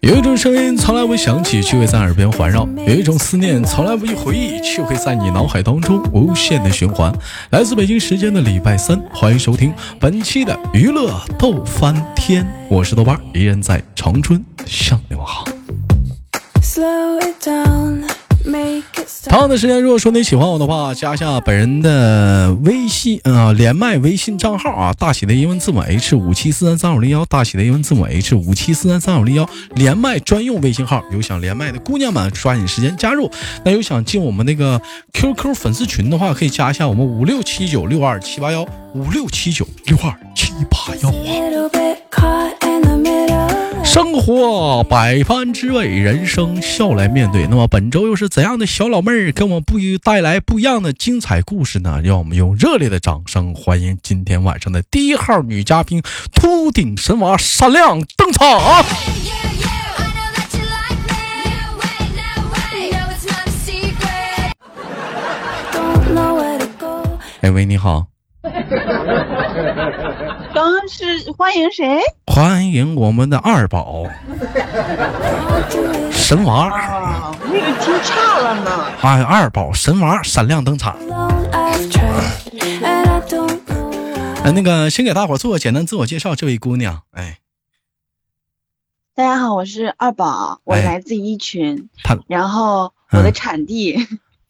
有一种声音从来不响起，却会在耳边环绕；有一种思念从来不去回忆，却会在你脑海当中无限的循环。来自北京时间的礼拜三，欢迎收听本期的娱乐逗翻天，我是豆瓣，依然在长春向你们好。同样的时间，如果说你喜欢我的话，加一下本人的微信啊，连麦微信账号啊，大写的英文字母 H 五七四三三五零幺，大写的英文字母 H 五七四三三五零幺，连麦专用微信号。有想连麦的姑娘们，抓紧时间加入。那有想进我们那个 QQ 粉丝群的话，可以加一下我们五六七九六二七八幺五六七九六二七八幺啊。生活百般滋味，人生笑来面对。那么本周又是怎样的小老妹儿给我们不带来不一样的精彩故事呢？让我们用热烈的掌声欢迎今天晚上的第一号女嘉宾秃顶神娃闪亮登场！哎喂，你好。刚刚是欢迎谁？欢迎我们的二宝神娃。那个听差了呢。欢迎，二宝神娃闪亮登场。哎，那个先给大伙做个简单自我介绍，这位姑娘，哎，大家好，我是二宝，我来自一群，他然后我的产地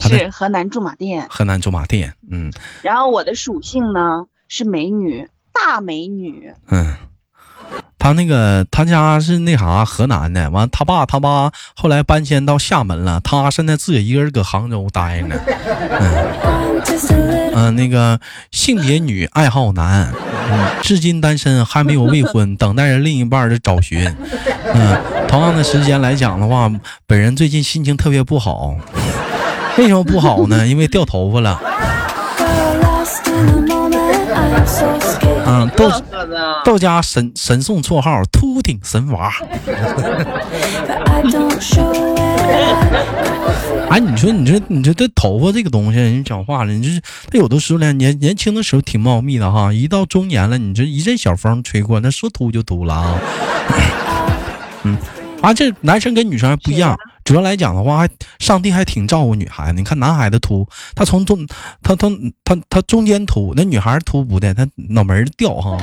是河南驻马店，河南驻马店，嗯，然后我的属性呢是美女，大美女，嗯，他那个他家是那啥河南的，完他爸他妈后来搬迁到厦门了，他现在自己一个人搁杭州待呢，嗯，嗯，那个性别女，爱好男，嗯，至今单身，还没有未婚，等待着另一半的找寻，嗯，同样的时间来讲的话，本人最近心情特别不好。为什么不好呢？因为掉头发了。嗯，到到家神神送绰号秃顶神娃。哎，你说，你说，你说这头发这个东西，人讲话了，你这是他有的时候呢，年年轻的时候挺茂密的哈，一到中年了，你这一阵小风吹过，那说秃就秃了啊。嗯，啊，这男生跟女生还不一样。主要来讲的话，还上帝还挺照顾女孩子。你看男孩子秃，他从中，他他他他中间秃，那女孩秃不的，他脑门掉哈。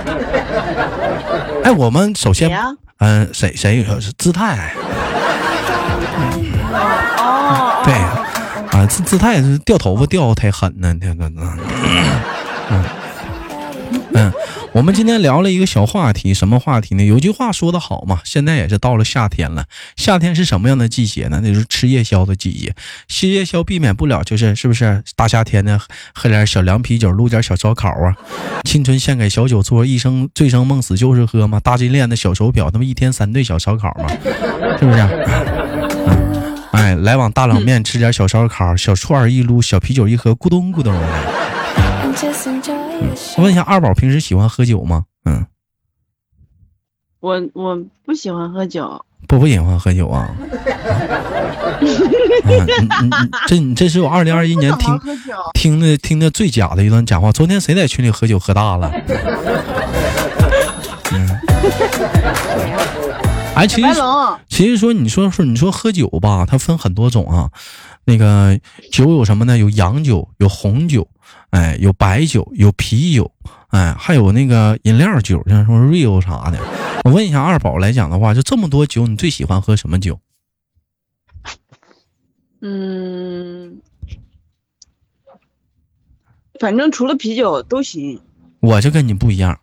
哎，我们首先，嗯，谁谁是姿态？哦，对，啊，姿姿态是掉头发掉的太狠呢，天哪，嗯。嗯，我们今天聊了一个小话题，什么话题呢？有句话说得好嘛，现在也是到了夏天了。夏天是什么样的季节呢？那就是吃夜宵的季节。吃夜宵避免不了就是是不是大夏天的喝点小凉啤酒，撸点小烧烤啊？青春献给小酒桌，一生醉生梦死就是喝嘛。大金链的小手表，他妈一天三顿小烧烤嘛，是不是？哎，来碗大冷面吃点小烧烤，小串一撸，小啤酒一喝，咕咚咕咚的。问一下二宝平时喜欢喝酒吗？嗯，我我不喜欢喝酒，不不喜欢喝酒啊。这你这是我二零二一年听听的听的最假的一段假话。昨天谁在群里喝酒喝大了？嗯，哎，其实其实说你说说你说喝酒吧，它分很多种啊。那个酒有什么呢？有洋酒，有红酒。哎，有白酒，有啤酒，哎，还有那个饮料酒，像什么 Rio 啥的。我问一下二宝来讲的话，就这么多酒，你最喜欢喝什么酒？嗯，反正除了啤酒都行。我就跟你不一样，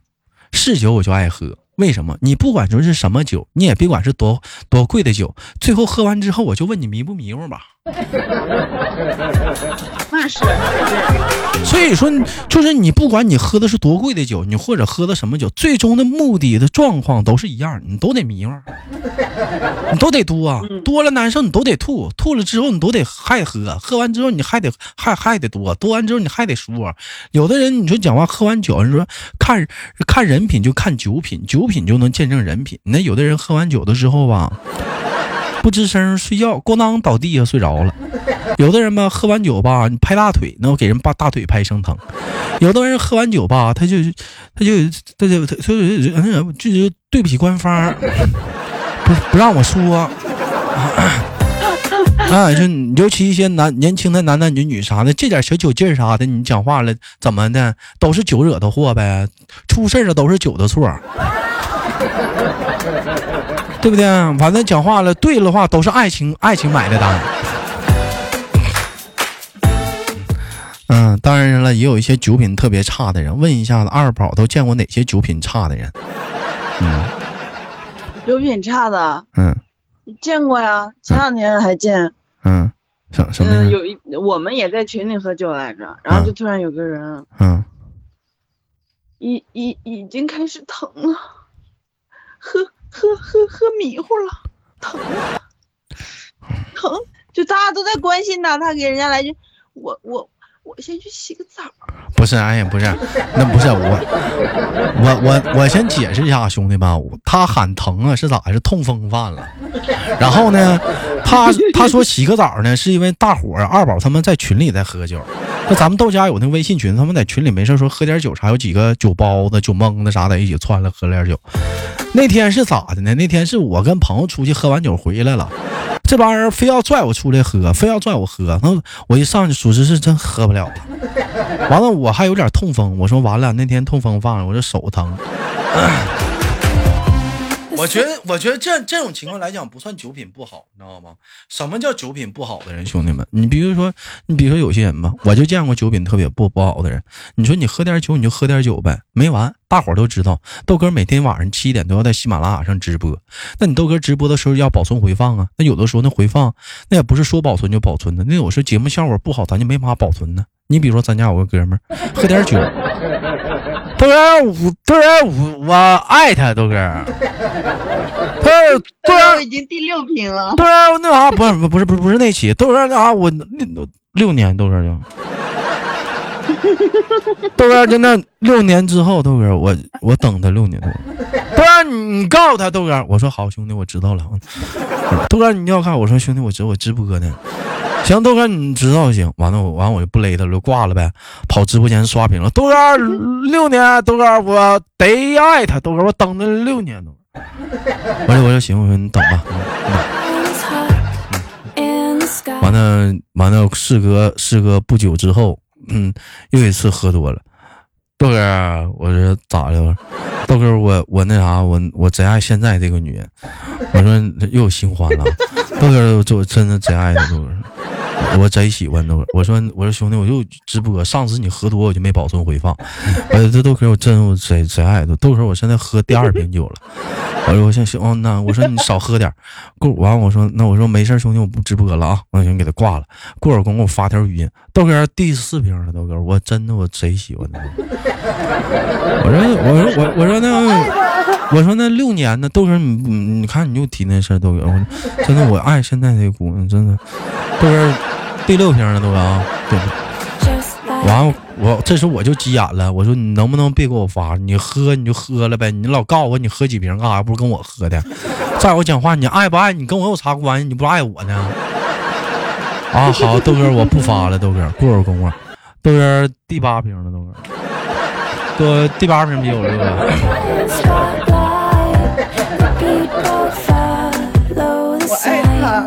是酒我就爱喝。为什么？你不管说是什么酒，你也别管是多多贵的酒，最后喝完之后，我就问你迷不迷糊吧。那是。所以说，就是你不管你喝的是多贵的酒，你或者喝的什么酒，最终的目的的状况都是一样，你都得迷糊，你都得多啊，多了难受，你都得吐，吐了之后你都得还喝，喝完之后你还得还还得多，多完之后你还得说。有的人你说讲话喝完酒，你说看看人品就看酒品，酒品就能见证人品。那有的人喝完酒的时候吧。不吱声睡觉，咣当倒地下睡着了。有的人吧，喝完酒吧，你拍大腿，那我给人把大腿拍生疼；有的人喝完酒吧，他就他就他就他就就对不起官方，不不让我说。啊，就尤其一些男年轻的男男女女啥的，这点小酒劲儿啥的，你讲话了怎么的，都是酒惹的祸呗，出事了都是酒的错，对不对？反正讲话了，对了话都是爱情爱情买的单。嗯，当然了，也有一些酒品特别差的人。问一下子，二宝都见过哪些酒品差的人？嗯，酒品差的，嗯，见过呀，前两天还见。嗯，什什么？有一我们也在群里喝酒来着，然后就突然有个人，嗯，已已已经开始疼了，喝 喝喝喝迷糊了，疼了，疼，就大家都在关心他，他给人家来句，我我。我先去洗个澡。不是，哎呀，不是，那不是我，我我我先解释一下，兄弟们，他喊疼啊，是咋的是痛风犯了。然后呢，他他说洗个澡呢，是因为大伙儿二宝他们在群里在喝酒。那咱们豆家有那微信群，他们在群里没事说喝点酒啥，有几个酒包子、酒蒙子啥的，一起窜了喝点酒。那天是咋的呢？那天是我跟朋友出去喝完酒回来了。这帮人非要拽我出来喝，非要拽我喝，那我一上去，属实是真喝不了。完了，我还有点痛风，我说完了，那天痛风犯了，我这手疼。我觉得，我觉得这这种情况来讲，不算酒品不好，你知道吗？什么叫酒品不好的人，兄弟们？你比如说，你比如说有些人吧，我就见过酒品特别不不好的人。你说你喝点酒，你就喝点酒呗，没完。大伙都知道，豆哥每天晚上七点都要在喜马拉雅上直播。那你豆哥直播的时候要保存回放啊？那有的时候那回放，那也不是说保存就保存的。那有时候节目效果不好，咱就没法保存呢。你比如说，咱家有个哥们儿，喝点酒。豆哥，我豆哥，我我爱他，豆哥。他豆哥已经第六瓶了。豆哥，那啥，不是不是不是不是那期，豆哥那啥，我六六年豆哥就。豆哥就那六年之后，豆哥我我等他六年多。豆你告诉他，豆哥，我说好兄弟，我知道了。豆哥，你要看，我说兄弟，我知我直播呢。行，豆哥，你知道就行。完了，我完我就不勒他了，挂了呗。跑直播间刷屏了。豆哥，六年，豆哥，我得爱他。豆哥，我等了六年都。完了，我说行，我说你等吧。完了，完了，事隔事隔不久之后，嗯，又一次喝多了。豆哥，我说咋的了？豆哥，我我那啥，我我贼爱现在这个女人。我说又有新欢了。豆哥，我真的贼爱她，豆哥。我贼喜欢豆哥，我说我说兄弟，我就直播。上次你喝多，我就没保存回放。我 说，这豆哥，我真我贼贼爱豆豆哥，我现在喝第二瓶酒了。我说我想行，那我说你少喝点。过完我说那我说没事，兄弟，我不直播了啊。我先给他挂了。过会儿功夫我发条语音，豆哥第四瓶了，豆哥，我真的我贼喜欢他。我说我说我我说那我说那六年呢，豆哥你你看你又提那事儿，豆哥，我真的我爱现在这姑娘，真的豆哥。第六瓶了都啊，对。完我这时候我就急眼了，我说你能不能别给我发？你喝你就喝了呗，你老告诉我你喝几瓶干啥？不是跟我喝的。再我讲话，你爱不爱你跟我有啥关系？你不爱我呢？啊，好，豆哥我不发了，豆哥过会儿功夫，豆哥第八瓶了，豆哥，哥第八瓶啤酒了，我爱他。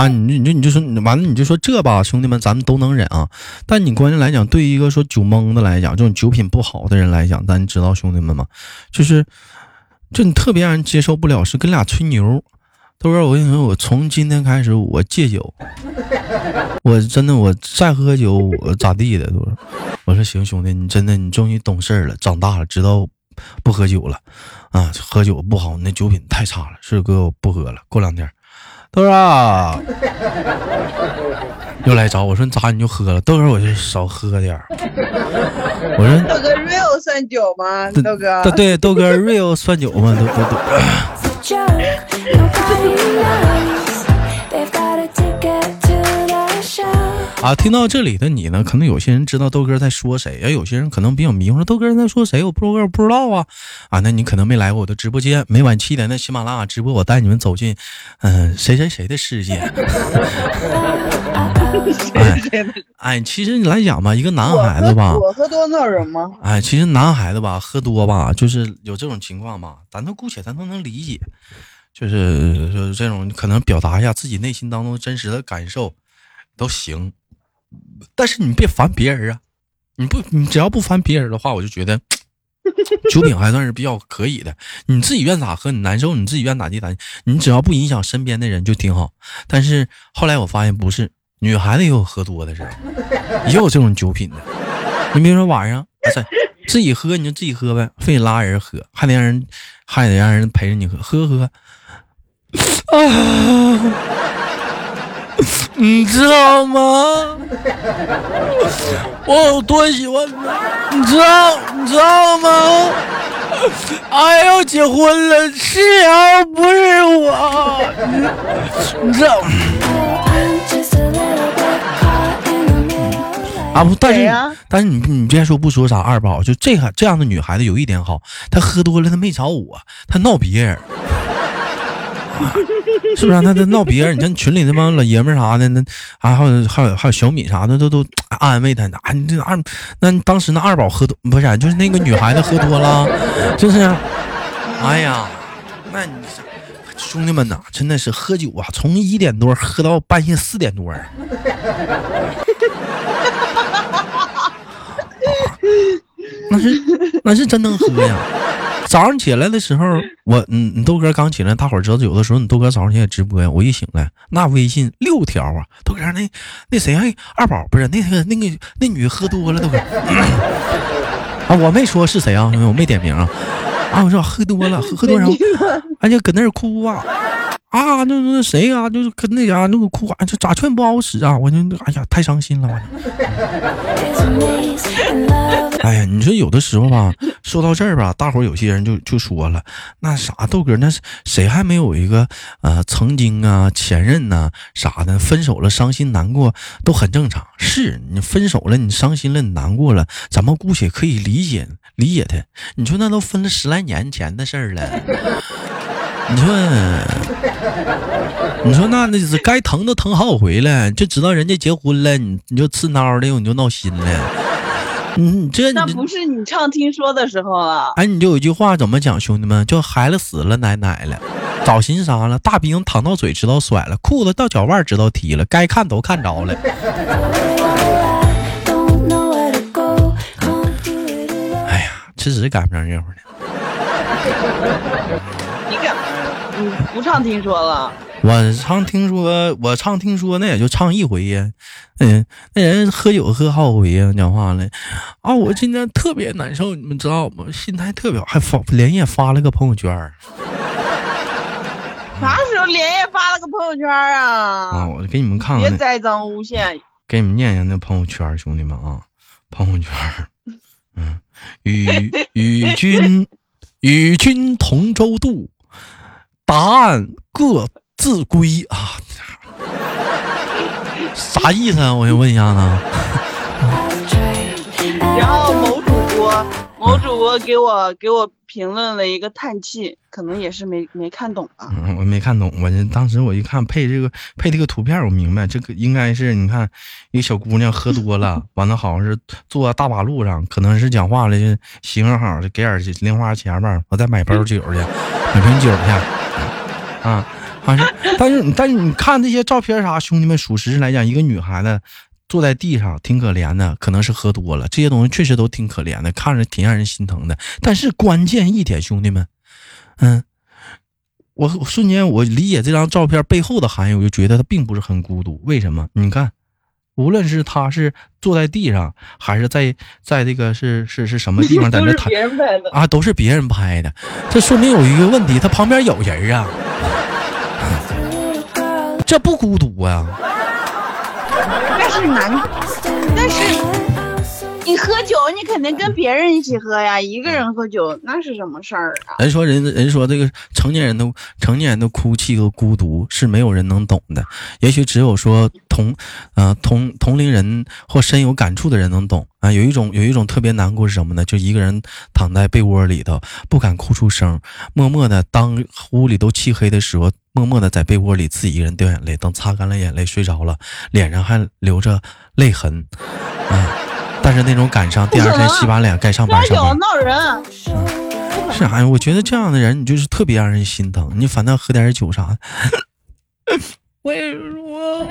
啊，你就你就你就说完了，你就说这吧，兄弟们，咱们都能忍啊。但你关键来讲，对于一个说酒蒙的来讲，这种酒品不好的人来讲，咱知道兄弟们吗？就是，就你特别让人接受不了，是跟俩吹牛。豆哥，我跟你说，我从今天开始我戒酒，我真的我再喝酒我咋地的？都我说行，兄弟，你真的你终于懂事了，长大了，知道不喝酒了啊，喝酒不好，那酒品太差了。是哥，我不喝了，过两天。豆哥 又来找我说你咋你就喝了？豆哥我就少喝点儿我说豆哥 real 算酒吗？豆哥对豆哥 real 算酒吗？都都都。啊，听到这里的你呢，可能有些人知道豆哥在说谁，而有些人可能比较迷糊，说豆哥在说谁？我不知道，我不知道啊。啊，那你可能没来过我的直播间，每晚七点的喜马拉雅直播，我带你们走进，嗯，谁谁谁的世界。哎，哎，其实你来讲吧，一个男孩子吧，我喝多闹人吗？哎，其实男孩子吧，喝多吧，就是有这种情况吧，咱都姑且咱都能理解，就是就是这种可能表达一下自己内心当中真实的感受都行。但是你别烦别人啊！你不，你只要不烦别人的话，我就觉得 酒品还算是比较可以的。你自己愿咋喝，你难受，你自己愿咋地咋地。你只要不影响身边的人就挺好。但是后来我发现不是，女孩子也有喝多的时候，也有这种酒品的。你比如说晚上，自己喝你就自己喝呗，非得拉人喝，还得让人还得让人陪着你喝，喝喝。啊！你知道吗？我有多喜欢他，你知道你知道吗？哎要结婚了，是啊，不是我，你知道？啊不，但是但是你你别说不说啥二宝，就这个这样的女孩子有一点好，她喝多了她没找我，她闹别人。是不是？他他闹别人，你看群里那帮老爷们啥的，那还还有还有还有小米啥的，都都安慰他呢。啊，你这二，那当时那二宝喝多不是？就是那个女孩子喝多了，就是。哎呀，那你兄弟们呐，真的是喝酒啊，从一点多喝到半夜四点多。那是那是真能喝呀。早上起来的时候，我嗯，你豆哥刚起来，大伙儿知道有的时候你豆哥早上起来直播呀，我一醒来，那微信六条啊，豆哥那那谁哎，二宝不是那个那个那女喝多了，豆哥。啊，我没说是谁啊，我没点名啊，啊，我说喝多了，喝喝多少，哎就搁那儿哭啊。啊，那那谁啊，就是跟那家那个哭啊，这咋劝不好使啊？我就哎呀，太伤心了。哎呀，你说有的时候吧，说到这儿吧，大伙儿有些人就就说了，那啥豆哥，那是谁还没有一个呃曾经啊前任呐啥的，分手了伤心难过都很正常。是你分手了，你伤心了，你难过了，咱们姑且可以理解理解他。你说那都分了十来年前的事儿了。你说，你说那那是该疼都疼好几回了，就知道人家结婚了，你你就刺挠的，你就闹心了。你这那不是你唱听说的时候啊。哎，你就有一句话怎么讲，兄弟们，叫孩子死了奶奶了，早寻啥了？大兵躺到嘴知道甩了，裤子到脚腕知道踢了，该看都看着了。哎呀，迟迟赶不上热乎的。你干嘛？你不唱听说了？我唱听说，我唱听说，那也就唱一回呀。嗯，那人喝酒喝好几回呀，讲话了啊！我今天特别难受，你们知道吗？心态特别，还发连夜发了个朋友圈。啥时候连夜发了个朋友圈啊？啊！我给你们看看。别栽赃诬陷。给你们念念那朋友圈，兄弟们啊，朋友圈。嗯，与与君与君同舟渡。答案各自归啊，啥意思啊？我先问一下呢。播给我给我评论了一个叹气，可能也是没没看懂啊。我没看懂，我这当时我一看配这个配这个图片，我明白这个应该是你看一个小姑娘喝多了，完了好像是坐大马路上，可能是讲话了，媳妇好给点零花钱吧，我再买包酒去，买瓶酒去。啊，好像，但是，但是你看这些照片啥，兄弟们，属实来讲，一个女孩子坐在地上挺可怜的，可能是喝多了，这些东西确实都挺可怜的，看着挺让人心疼的。但是关键一点，兄弟们，嗯，我瞬间我理解这张照片背后的含义，我就觉得他并不是很孤独。为什么？你看，无论是他是坐在地上，还是在在这个是是是什么地方在那躺啊，都是别人拍的，这说明有一个问题，他旁边有人啊。这不孤独啊！难，但是你喝酒，你肯定跟别人一起喝呀，一个人喝酒那是什么事儿啊？人说人人说这个成年人的成年人的哭泣和孤独是没有人能懂的，也许只有说同，呃同同龄人或深有感触的人能懂啊。有一种有一种特别难过是什么呢？就一个人躺在被窝里头不敢哭出声，默默的当屋里都漆黑的时候，默默的在被窝里自己一个人掉眼泪，等擦干了眼泪睡着了，脸上还留着泪痕，啊。但是那种感伤，第二天洗把脸该上班上班。闹人，是啥呀？我觉得这样的人，你就是特别让人心疼。你反倒喝点酒啥？我也说，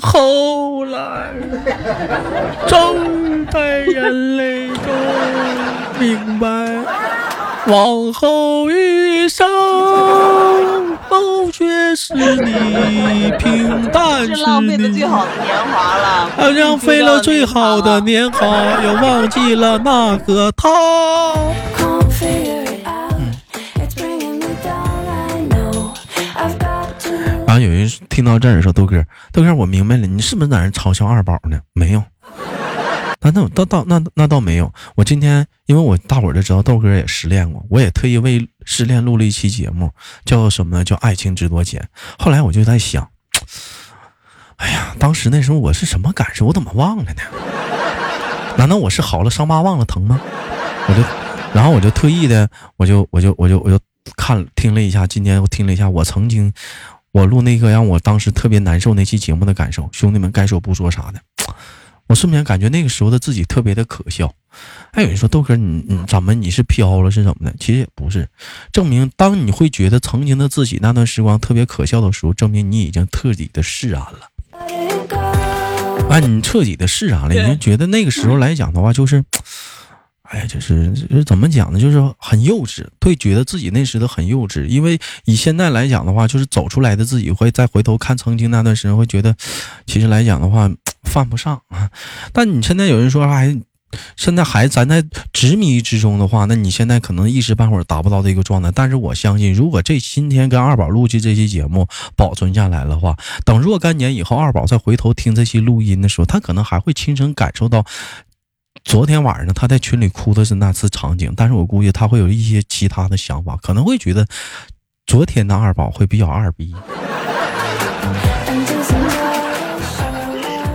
后来正在眼泪中明白。往后余生，都却是你平淡是浪费了最好的年华了，浪费了最好的年华，又忘记了那个他。然后有人听到这儿说：“豆哥，豆哥，我明白了，你是不是在那嘲笑二宝呢？没有。”那那倒倒那那倒没有，我今天因为我大伙儿都知道豆哥也失恋过，我也特意为失恋录了一期节目，叫什么呢？叫爱情值多钱。后来我就在想，哎呀，当时那时候我是什么感受？我怎么忘了呢？难道我是好了伤疤忘了疼吗？我就，然后我就特意的，我就我就我就我就看听了一下，今天我听了一下我曾经我录那个让我当时特别难受那期节目的感受，兄弟们该说不说啥的。我瞬间感觉那个时候的自己特别的可笑，还有人说豆哥你你怎么你是飘了是怎么的？其实也不是，证明当你会觉得曾经的自己那段时光特别可笑的时候，证明你已经彻底的释然了。啊，你彻底的释然了，你就觉得那个时候来讲的话，就是，哎呀，就是怎么讲呢？就是很幼稚，会觉得自己那时的很幼稚。因为以现在来讲的话，就是走出来的自己会再回头看曾经那段时间，会觉得，其实来讲的话。犯不上啊！但你现在有人说还，现在还咱在执迷之中的话，那你现在可能一时半会儿达不到的一个状态。但是我相信，如果这今天跟二宝录制这期节目保存下来的话，等若干年以后，二宝再回头听这期录音的时候，他可能还会亲身感受到昨天晚上他在群里哭的是那次场景。但是我估计他会有一些其他的想法，可能会觉得昨天的二宝会比较二逼。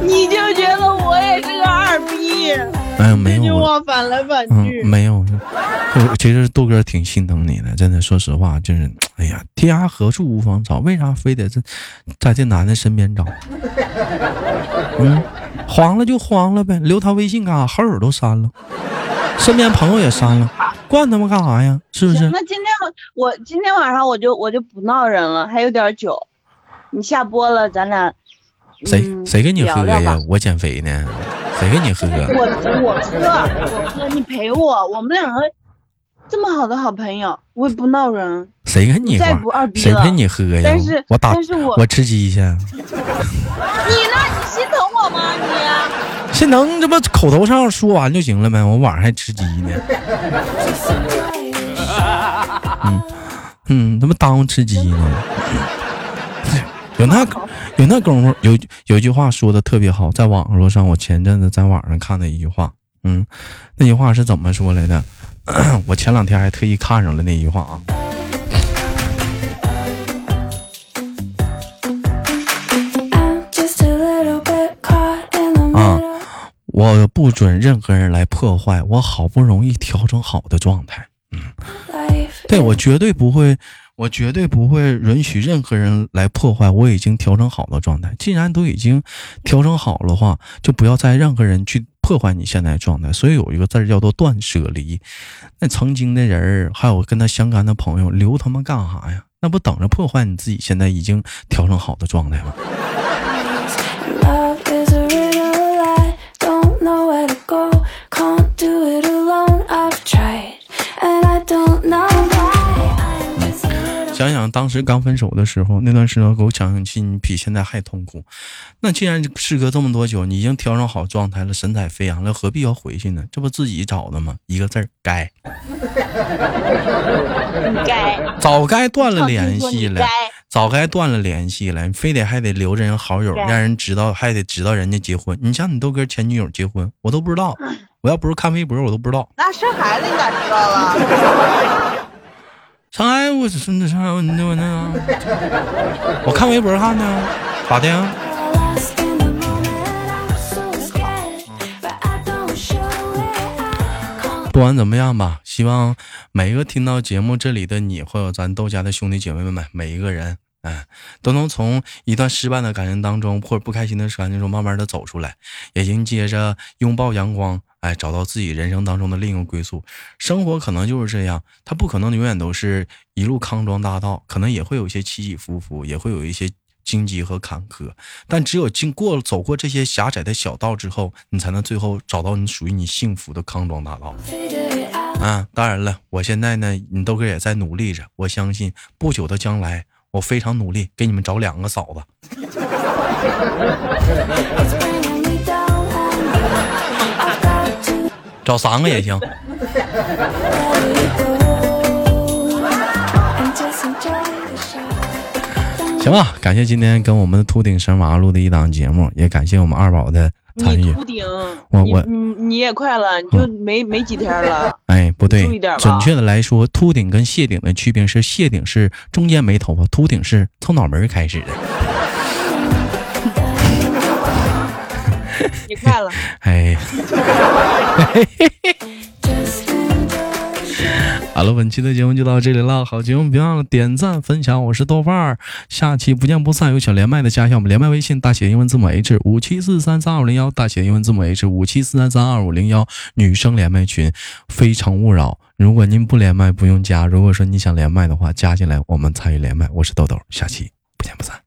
你就觉得我也是个二逼？哎呀，没有，句话反来反去。没有，其实豆哥挺心疼你的，真的。说实话，就是，哎呀，天涯何处无芳草，为啥非得在在这男的身边找？嗯，慌了就黄了呗，留他微信干啥？好友都删了，身边朋友也删了，惯他们干啥呀？是不是？那今天我今天晚上我就我就不闹人了，还有点酒，你下播了，咱俩。谁谁跟你喝呀？我减肥呢，谁跟你喝？我我喝我喝，你陪我，我们两个这么好的好朋友，我也不闹人。谁跟你？再不二逼谁陪你喝呀？但是我打，但是我我吃鸡去。你呢？你心疼我吗？这能这不口头上说完就行了呗？我晚上还吃鸡呢。嗯嗯，怎么耽误吃鸡呢？有那有那功夫，有有句话说的特别好，在网络上，我前阵子在网上看的一句话，嗯，那句话是怎么说来的？我前两天还特意看上了那句话。啊，我不准任何人来破坏我好不容易调整好的状态。嗯，对我绝对不会。我绝对不会允许任何人来破坏我已经调整好的状态。既然都已经调整好了话，就不要再任何人去破坏你现在状态。所以有一个字叫做断舍离。那曾经的人儿，还有跟他相干的朋友，留他们干啥呀？那不等着破坏你自己现在已经调整好的状态吗？想想当时刚分手的时候，那段时间给我讲心比现在还痛苦。那既然事隔这么多久，你已经调整好状态了，神采飞扬了，何必要回去呢？这不自己找的吗？一个字儿该。该。早该断了联系了，早该断了联系了，你非得还得留着人好友，让人知道，还得知道人家结婚。你像你都跟前女友结婚，我都不知道。我要不是看微博，我都不知道。那生孩子你咋知道了？生孩子我真的生孩子，那我那我看微博看的，咋的？不管怎么样吧，希望每一个听到节目这里的你，或者咱豆家的兄弟姐妹们，每一个人，哎，都能从一段失败的感情当中，或者不开心的感情中，慢慢的走出来，也迎接着拥抱阳光，哎，找到自己人生当中的另一个归宿。生活可能就是这样，它不可能永远都是一路康庄大道，可能也会有一些起起伏伏，也会有一些。荆棘和坎坷，但只有经过走过这些狭窄的小道之后，你才能最后找到你属于你幸福的康庄大道。啊，当然了，我现在呢，你豆哥也在努力着，我相信不久的将来，我非常努力给你们找两个嫂子，找三个也行。行吧，感谢今天跟我们的秃顶神娃录的一档节目，也感谢我们二宝的参与。秃顶，我我你你也快了，你就没没几天了。哎，不对，准确的来说，秃顶跟谢顶的区别是，谢顶是中间没头发，秃顶是从脑门开始的。你快了，哎。好了，本期的节目就到这里了。好节目别忘了点赞分享，我是豆瓣儿，下期不见不散。有想连麦的加一下我们连麦微信，大写英文字母 H 五七四三三二五零幺，大写英文字母 H 五七四三三二五零幺，女生连麦群非诚勿扰。如果您不连麦不用加，如果说你想连麦的话，加进来我们参与连麦。我是豆豆，下期不见不散。